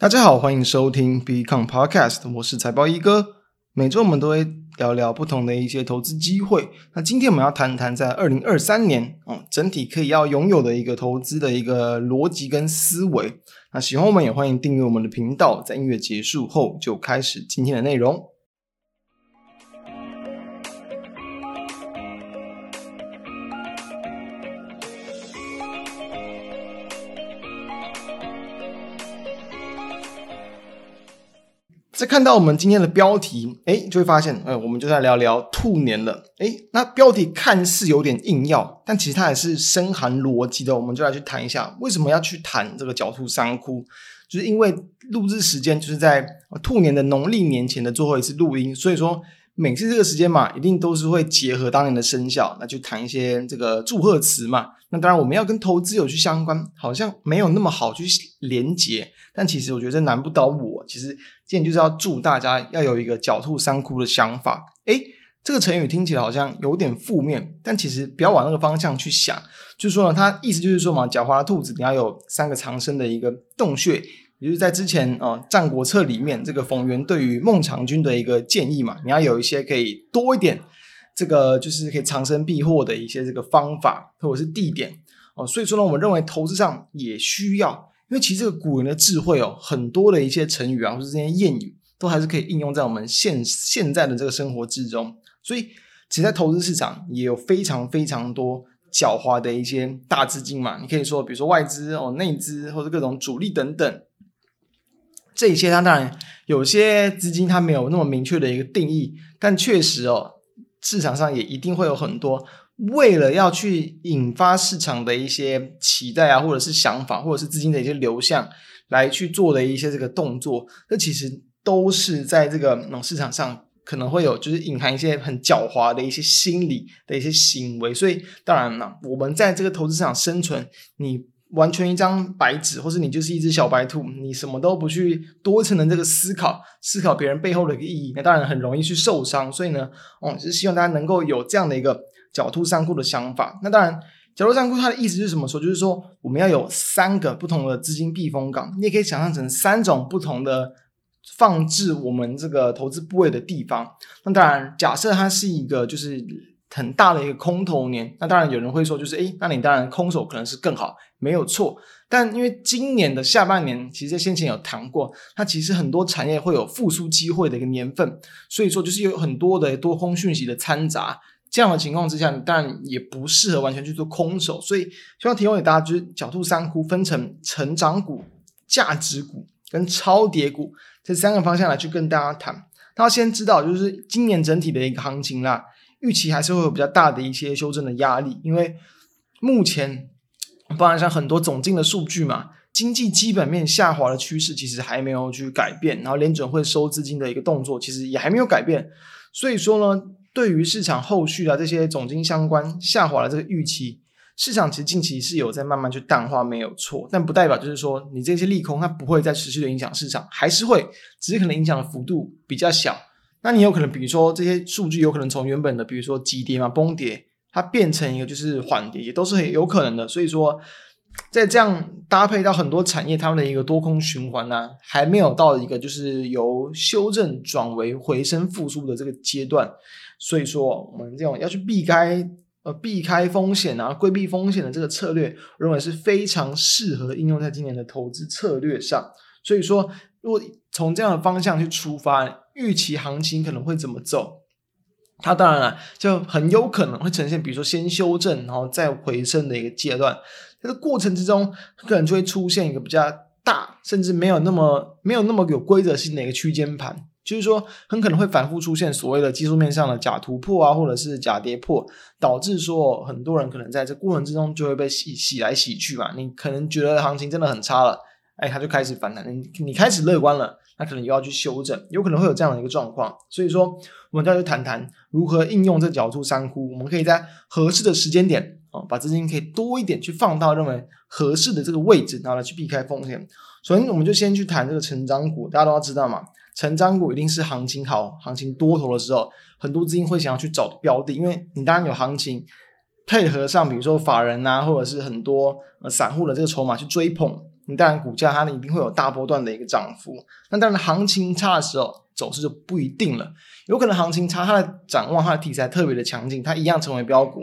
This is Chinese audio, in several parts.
大家好，欢迎收听 Become Podcast，我是财报一哥。每周我们都会聊聊不同的一些投资机会。那今天我们要谈谈在二零二三年，嗯，整体可以要拥有的一个投资的一个逻辑跟思维。那喜欢我们也欢迎订阅我们的频道。在音乐结束后，就开始今天的内容。再看到我们今天的标题，哎，就会发现，哎，我们就在聊聊兔年了。哎，那标题看似有点硬要，但其实它也是深含逻辑的。我们就来去谈一下，为什么要去谈这个狡兔三窟？就是因为录制时间就是在兔年的农历年前的最后一次录音，所以说。每次这个时间嘛，一定都是会结合当年的生肖，那就谈一些这个祝贺词嘛。那当然，我们要跟投资有去相关，好像没有那么好去连接。但其实我觉得难不倒我。其实今天就是要祝大家要有一个狡兔三窟的想法。诶，这个成语听起来好像有点负面，但其实不要往那个方向去想。就是说呢，它意思就是说嘛，狡猾的兔子你要有三个藏身的一个洞穴。也就是在之前啊，《战国策》里面，这个冯源对于孟尝君的一个建议嘛，你要有一些可以多一点，这个就是可以藏身避祸的一些这个方法或者是地点哦。所以说呢，我们认为投资上也需要，因为其实这个古人的智慧哦，很多的一些成语啊，或者这些谚语，都还是可以应用在我们现现在的这个生活之中。所以，其实在投资市场也有非常非常多狡猾的一些大资金嘛。你可以说，比如说外资哦、内资或者各种主力等等。这一些，它当然有些资金它没有那么明确的一个定义，但确实哦，市场上也一定会有很多为了要去引发市场的一些期待啊，或者是想法，或者是资金的一些流向来去做的一些这个动作，这其实都是在这个嗯市场上可能会有，就是隐含一些很狡猾的一些心理的一些行为。所以当然了，我们在这个投资市场生存，你。完全一张白纸，或是你就是一只小白兔，你什么都不去多层的这个思考，思考别人背后的一个意义，那当然很容易去受伤。所以呢，哦，是希望大家能够有这样的一个狡兔三窟的想法。那当然，狡兔三窟它的意思是什么说？就是说我们要有三个不同的资金避风港，你也可以想象成三种不同的放置我们这个投资部位的地方。那当然，假设它是一个就是。很大的一个空头年，那当然有人会说，就是诶，那你当然空手可能是更好，没有错。但因为今年的下半年，其实在先前有谈过，它其实很多产业会有复苏机会的一个年份，所以说就是有很多的多空讯息的掺杂，这样的情况之下，你当然也不适合完全去做空手。所以希望提供给大家，就是狡兔三窟分成成长股、价值股跟超跌股这三个方向来去跟大家谈。那先知道，就是今年整体的一个行情啦。预期还是会有比较大的一些修正的压力，因为目前包含像很多总经的数据嘛，经济基本面下滑的趋势其实还没有去改变，然后联准会收资金的一个动作其实也还没有改变，所以说呢，对于市场后续的这些总经相关下滑的这个预期，市场其实近期是有在慢慢去淡化，没有错，但不代表就是说你这些利空它不会再持续的影响市场，还是会，只是可能影响的幅度比较小。那你有可能，比如说这些数据有可能从原本的，比如说急跌嘛、崩跌，它变成一个就是缓跌，也都是很有可能的。所以说，在这样搭配到很多产业它们的一个多空循环呢、还没有到一个就是由修正转为回升复苏的这个阶段。所以说，我们这种要去避开呃避开风险啊、规避风险的这个策略，我认为是非常适合应用在今年的投资策略上。所以说，如果从这样的方向去出发。预期行情可能会怎么走？它当然了，就很有可能会呈现，比如说先修正，然后再回升的一个阶段。这个过程之中，可能就会出现一个比较大，甚至没有那么没有那么有规则性的一个区间盘，就是说很可能会反复出现所谓的技术面上的假突破啊，或者是假跌破，导致说很多人可能在这过程之中就会被洗洗来洗去嘛。你可能觉得行情真的很差了，哎，它就开始反弹，你你开始乐观了。那可能又要去修正，有可能会有这样的一个状况，所以说我们就要去谈谈如何应用这角度三窟。我们可以在合适的时间点啊，把资金可以多一点去放到认为合适的这个位置，然后来去避开风险。首先，我们就先去谈这个成长股，大家都要知道嘛，成长股一定是行情好、行情多头的时候，很多资金会想要去找标的，因为你当然有行情配合上，比如说法人啊，或者是很多散户的这个筹码去追捧。你当然股价它一定会有大波段的一个涨幅。那当然行情差的时候，走势就不一定了。有可能行情差，它的展望、它的题材特别的强劲，它一样成为标股。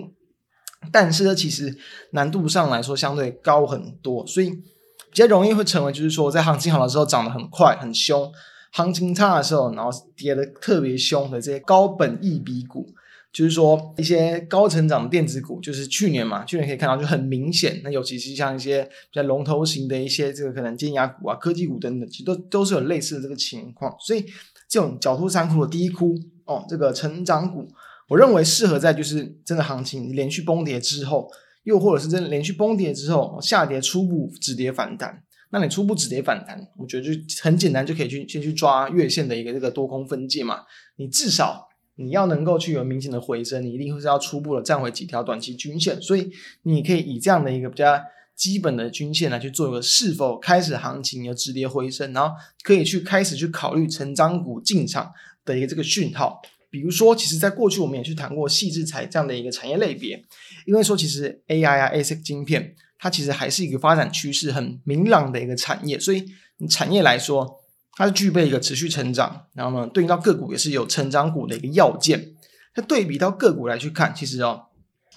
但是呢，其实难度上来说相对高很多，所以比较容易会成为就是说，在行情好的时候涨得很快很凶，行情差的时候，然后跌得特别凶的这些高本益比股。就是说，一些高成长的电子股，就是去年嘛，去年可以看到就很明显。那尤其是像一些比较龙头型的一些这个可能尖牙股啊、科技股等等，其实都都是有类似的这个情况。所以，这种狡兔三窟的第一窟哦，这个成长股，我认为适合在就是真的行情连续崩跌之后，又或者是真的连续崩跌之后下跌初步止跌反弹。那你初步止跌反弹，我觉得就很简单，就可以去先去抓月线的一个这个多空分界嘛。你至少。你要能够去有明显的回升，你一定会是要初步的站回几条短期均线，所以你可以以这样的一个比较基本的均线来去做一个是否开始行情有止跌回升，然后可以去开始去考虑成长股进场的一个这个讯号。比如说，其实在过去我们也去谈过矽智财这样的一个产业类别，因为说其实 AI 啊 ASIC 晶片，它其实还是一个发展趋势很明朗的一个产业，所以产业来说。它是具备一个持续成长，然后呢，对应到个股也是有成长股的一个要件。那对比到个股来去看，其实哦，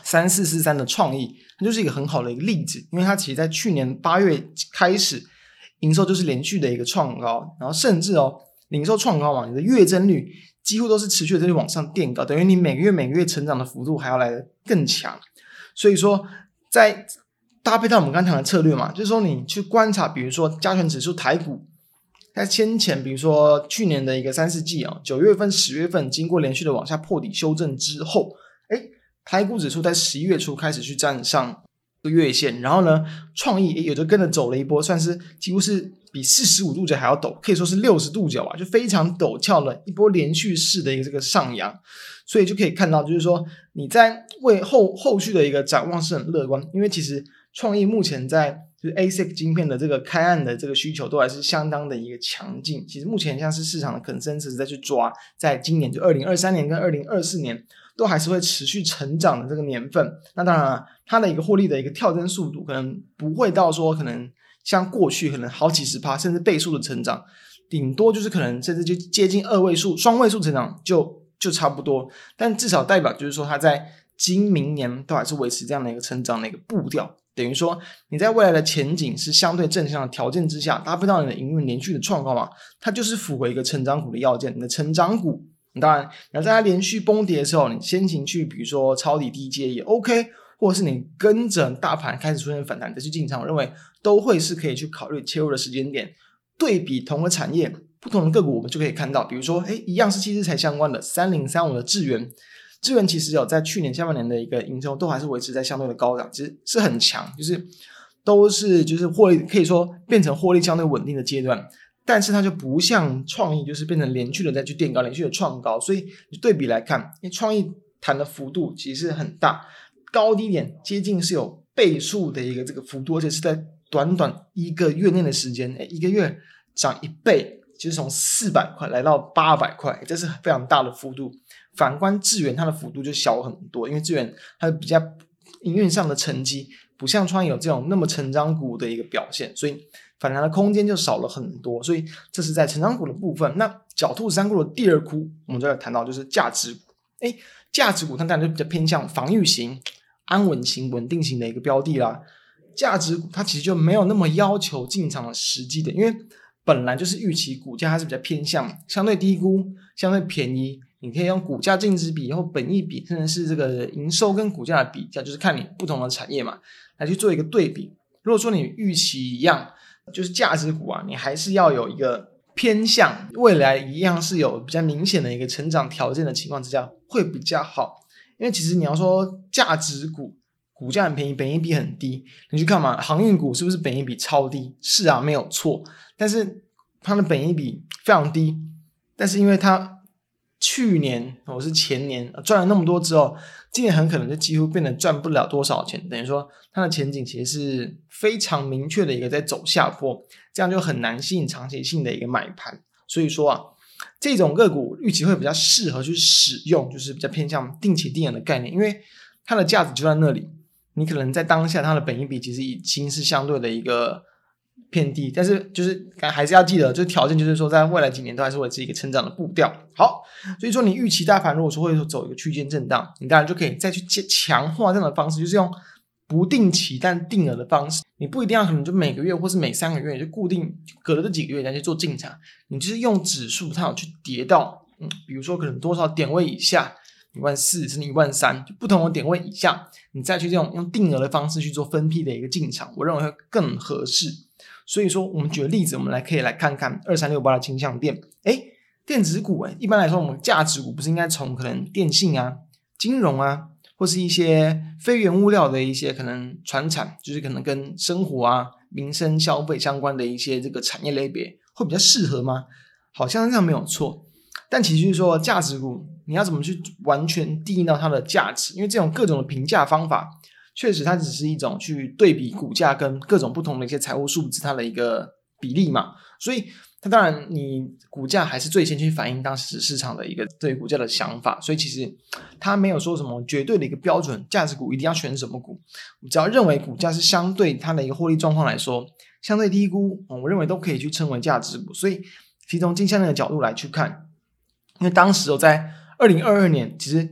三四四三的创意，它就是一个很好的一个例子，因为它其实在去年八月开始，营收就是连续的一个创高，然后甚至哦，营收创高嘛，你的月增率几乎都是持续的在往上垫高，等于你每个月每个月成长的幅度还要来得更强。所以说，在搭配到我们刚才的策略嘛，就是说你去观察，比如说加权指数台股。在先前，比如说去年的一个三四季啊，九月份、十月份，经过连续的往下破底修正之后，哎，台股指数在十一月初开始去站上个月线，然后呢，创意也就跟着走了一波，算是几乎是比四十五度角还要陡，可以说是六十度角吧，就非常陡峭的一波连续式的一个这个上扬，所以就可以看到，就是说你在为后后续的一个展望是很乐观，因为其实创意目前在。就是 ASIC 晶片的这个开案的这个需求都还是相当的一个强劲。其实目前像是市场的 consensus 在去抓，在今年就二零二三年跟二零二四年都还是会持续成长的这个年份。那当然了，它的一个获利的一个跳增速度可能不会到说可能像过去可能好几十趴甚至倍数的成长，顶多就是可能甚至就接近二位数、双位数成长就就差不多。但至少代表就是说它在今明年都还是维持这样的一个成长的一个步调。等于说，你在未来的前景是相对正向的条件之下，搭配到你的营运连续的创高嘛，它就是符合一个成长股的要件。你的成长股，当然，你要在它连续崩跌的时候，你先行去，比如说抄底低接也 OK，或者是你跟着大盘开始出现反弹再去进场，我认为都会是可以去考虑切入的时间点。对比同个产业，不同的个股，我们就可以看到，比如说，诶，一样是矽智财相关的三零三五的智源。智源其实有在去年下半年的一个营收都还是维持在相对的高档，其实是很强，就是都是就是获利可以说变成获利相对稳定的阶段，但是它就不像创意，就是变成连续的再去垫高，连续的创高，所以你对比来看，因为创意弹的幅度其实很大，高低点接近是有倍数的一个这个幅度，而且是在短短一个月内的时间，诶，一个月涨一倍，就是从四百块来到八百块，这是非常大的幅度。反观智原，它的幅度就小很多，因为智原它比较营运上的成绩不像创意有这种那么成长股的一个表现，所以反弹的空间就少了很多。所以这是在成长股的部分。那狡兔三窟的第二窟，我们就要谈到就是价值股。诶，价值股它当然就比较偏向防御型、安稳型、稳定型的一个标的啦。价值股它其实就没有那么要求进场的时机点，因为本来就是预期股价它是比较偏向相对低估、相对便宜。你可以用股价净值比，或本益比，甚至是这个营收跟股价的比较，就是看你不同的产业嘛，来去做一个对比。如果说你预期一样，就是价值股啊，你还是要有一个偏向，未来一样是有比较明显的一个成长条件的情况之下，会比较好。因为其实你要说价值股股价很便宜，本益比很低，你去看嘛，航运股是不是本益比超低？是啊，没有错。但是它的本益比非常低，但是因为它去年我是前年赚了那么多之后，今年很可能就几乎变得赚不了多少钱。等于说它的前景其实是非常明确的一个在走下坡，这样就很难吸引长期性的一个买盘。所以说啊，这种个股预期会比较适合去使用，就是比较偏向定期定额的概念，因为它的价值就在那里。你可能在当下它的本益比其实已经是相对的一个偏低，但是就是还是要记得，就条件就是说，在未来几年都还是维持一个成长的步调。好，所以说你预期大盘如果说会走一个区间震荡，你当然就可以再去强化这样的方式，就是用不定期但定额的方式。你不一定要可能就每个月或是每三个月就固定隔了这几个月再去做进场，你就是用指数它有去跌到，嗯，比如说可能多少点位以下。一万四甚至一万三，就不同的点位以下，你再去这种用定额的方式去做分批的一个进场，我认为会更合适。所以说，我们举个例子，我们来可以来看看二三六八的金像电，诶，电子股诶，一般来说，我们价值股不是应该从可能电信啊、金融啊，或是一些非原物料的一些可能传产，就是可能跟生活啊、民生消费相关的一些这个产业类别，会比较适合吗？好像这样没有错。但其实就是说，价值股你要怎么去完全定义到它的价值？因为这种各种的评价方法，确实它只是一种去对比股价跟各种不同的一些财务数字它的一个比例嘛。所以它当然你股价还是最先去反映当时市场的一个对股价的想法。所以其实它没有说什么绝对的一个标准，价值股一定要选什么股。只要认为股价是相对它的一个获利状况来说相对低估，我认为都可以去称为价值股。所以其实从金像电的角度来去看。因为当时我在二零二二年，其实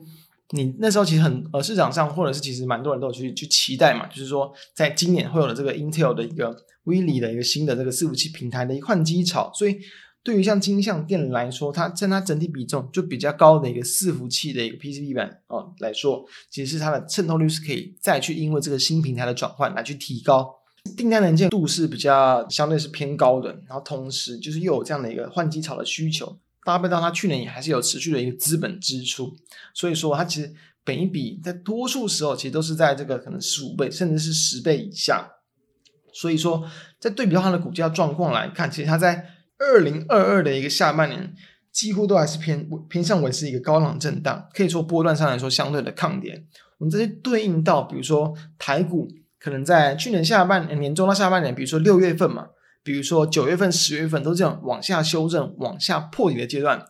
你那时候其实很呃市场上或者是其实蛮多人都有去去期待嘛，就是说在今年会有了这个 Intel 的一个威力的一个新的这个伺服器平台的一个换机潮，所以对于像金像电来说，它占它整体比重就比较高的一个伺服器的一个 PCB 板哦来说，其实是它的渗透率是可以再去因为这个新平台的转换来去提高，订单能见度是比较相对是偏高的，然后同时就是又有这样的一个换机潮的需求。搭配到它去年也还是有持续的一个资本支出，所以说它其实本一比在多数时候其实都是在这个可能十五倍甚至是十倍以下，所以说在对比到它的股价状况来看，其实它在二零二二的一个下半年几乎都还是偏偏向维持一个高档震荡，可以说波段上来说相对的抗跌。我们这些对应到比如说台股可能在去年下半年年中到下半年，比如说六月份嘛。比如说九月份、十月份都是这样往下修正、往下破底的阶段，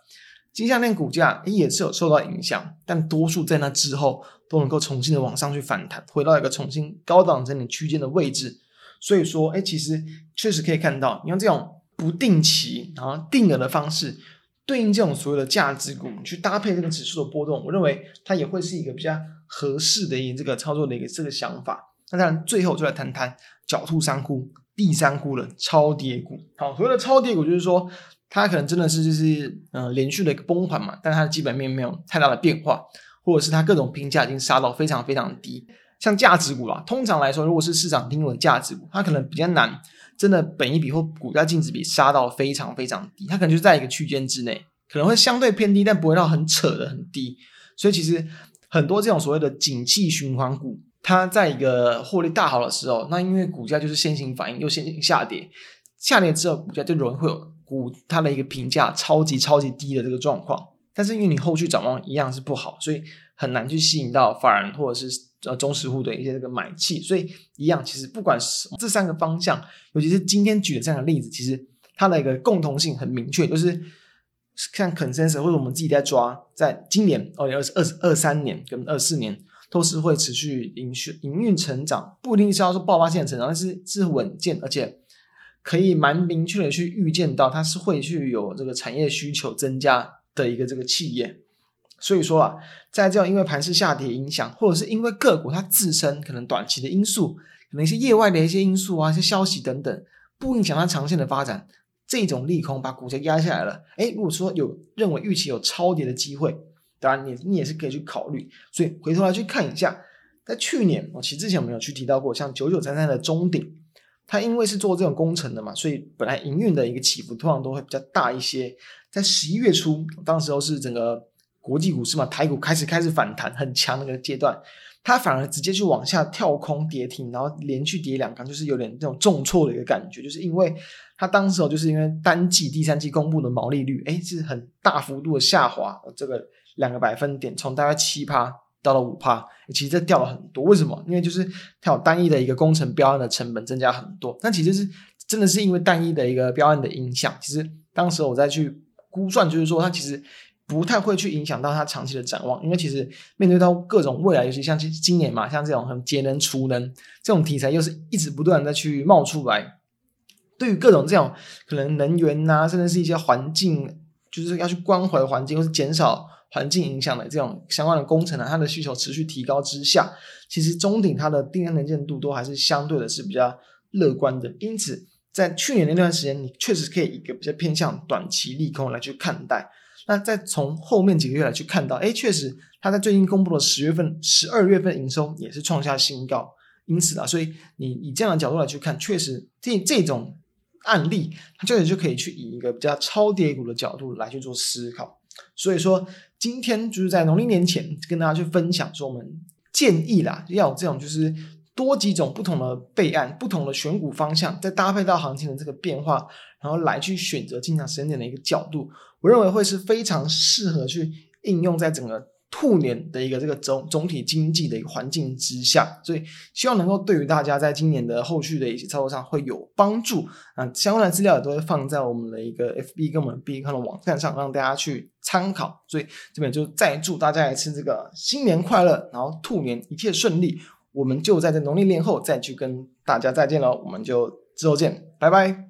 金项链股价也是有受到影响，但多数在那之后都能够重新的往上去反弹，回到一个重新高档整理区间的位置。所以说，哎，其实确实可以看到，你用这种不定期然后定额的方式对应这种所有的价值股去搭配这个指数的波动，我认为它也会是一个比较合适的一个这个操作的一个这个想法。那当然，最后就来谈谈狡兔三窟。第三股的超跌股，好，所谓的超跌股就是说，它可能真的是就是嗯、呃、连续的一个崩盘嘛，但它的基本面没有太大的变化，或者是它各种评价已经杀到非常非常低。像价值股啊，通常来说，如果是市场定位的价值股，它可能比较难，真的本一比或股价净值比杀到非常非常低，它可能就在一个区间之内，可能会相对偏低，但不会到很扯的很低。所以其实很多这种所谓的景气循环股。它在一个获利大好的时候，那因为股价就是先行反应，又先行下跌，下跌之后股价就容易会有股它的一个评价超级超级低的这个状况。但是因为你后续展望一样是不好，所以很难去吸引到法人或者是呃中实户的一些这个买气。所以一样，其实不管是这三个方向，尤其是今天举的这样的例子，其实它的一个共同性很明确，就是像 Consensus 或者我们自己在抓，在今年哦，二二二三年跟二四年。都是会持续营运营运成长，不一定是要说爆发性的成长，但是是稳健，而且可以蛮明确的去预见到它是会去有这个产业需求增加的一个这个企业。所以说啊，在这样因为盘势下跌影响，或者是因为个股它自身可能短期的因素，可能一些业外的一些因素啊，一些消息等等，不影响它长线的发展，这种利空把股价压下来了。诶，如果说有认为预期有超跌的机会。当然你，你也是可以去考虑。所以回头来去看一下，在去年，我其实之前我们有去提到过，像九九三三的中鼎，它因为是做这种工程的嘛，所以本来营运的一个起伏通常都会比较大一些。在十一月初，当时候是整个国际股市嘛，台股开始开始反弹很强的那个阶段，它反而直接去往下跳空跌停，然后连续跌两根，就是有点这种重挫的一个感觉，就是因为它当时候就是因为单季第三季公布的毛利率，诶是很大幅度的下滑，这个。两个百分点，从大概七趴到了五趴，其实这掉了很多。为什么？因为就是它有单一的一个工程标案的成本增加很多。但其实是真的是因为单一的一个标案的影响。其实当时我再去估算，就是说它其实不太会去影响到它长期的展望。因为其实面对到各种未来，尤其像今今年嘛，像这种很节能、储能这种题材，又是一直不断的去冒出来。对于各种这种可能能源呐、啊，甚至是一些环境，就是要去关怀环境或是减少环境影响的这种相关的工程呢、它的需求持续提高之下，其实中鼎它的订单能见度都还是相对的是比较乐观的。因此，在去年那段时间，你确实可以一个比较偏向短期利空来去看待。那再从后面几个月来去看到，哎，确实它在最近公布的十月份、十二月份营收也是创下新高。因此啊，所以你以这样的角度来去看，确实这这种案例，它确实就可以去以一个比较超跌股的角度来去做思考。所以说，今天就是在农历年前跟大家去分享，说我们建议啦，要有这种就是多几种不同的备案、不同的选股方向，再搭配到行情的这个变化，然后来去选择进场时间点的一个角度，我认为会是非常适合去应用在整个。兔年的一个这个总总体经济的一个环境之下，所以希望能够对于大家在今年的后续的一些操作上会有帮助。啊，相关的资料也都会放在我们的一个 FB 跟我们 B 站的网站上，让大家去参考。所以这边就再祝大家一次这个新年快乐，然后兔年一切顺利。我们就在这农历年后再去跟大家再见喽，我们就之后见，拜拜。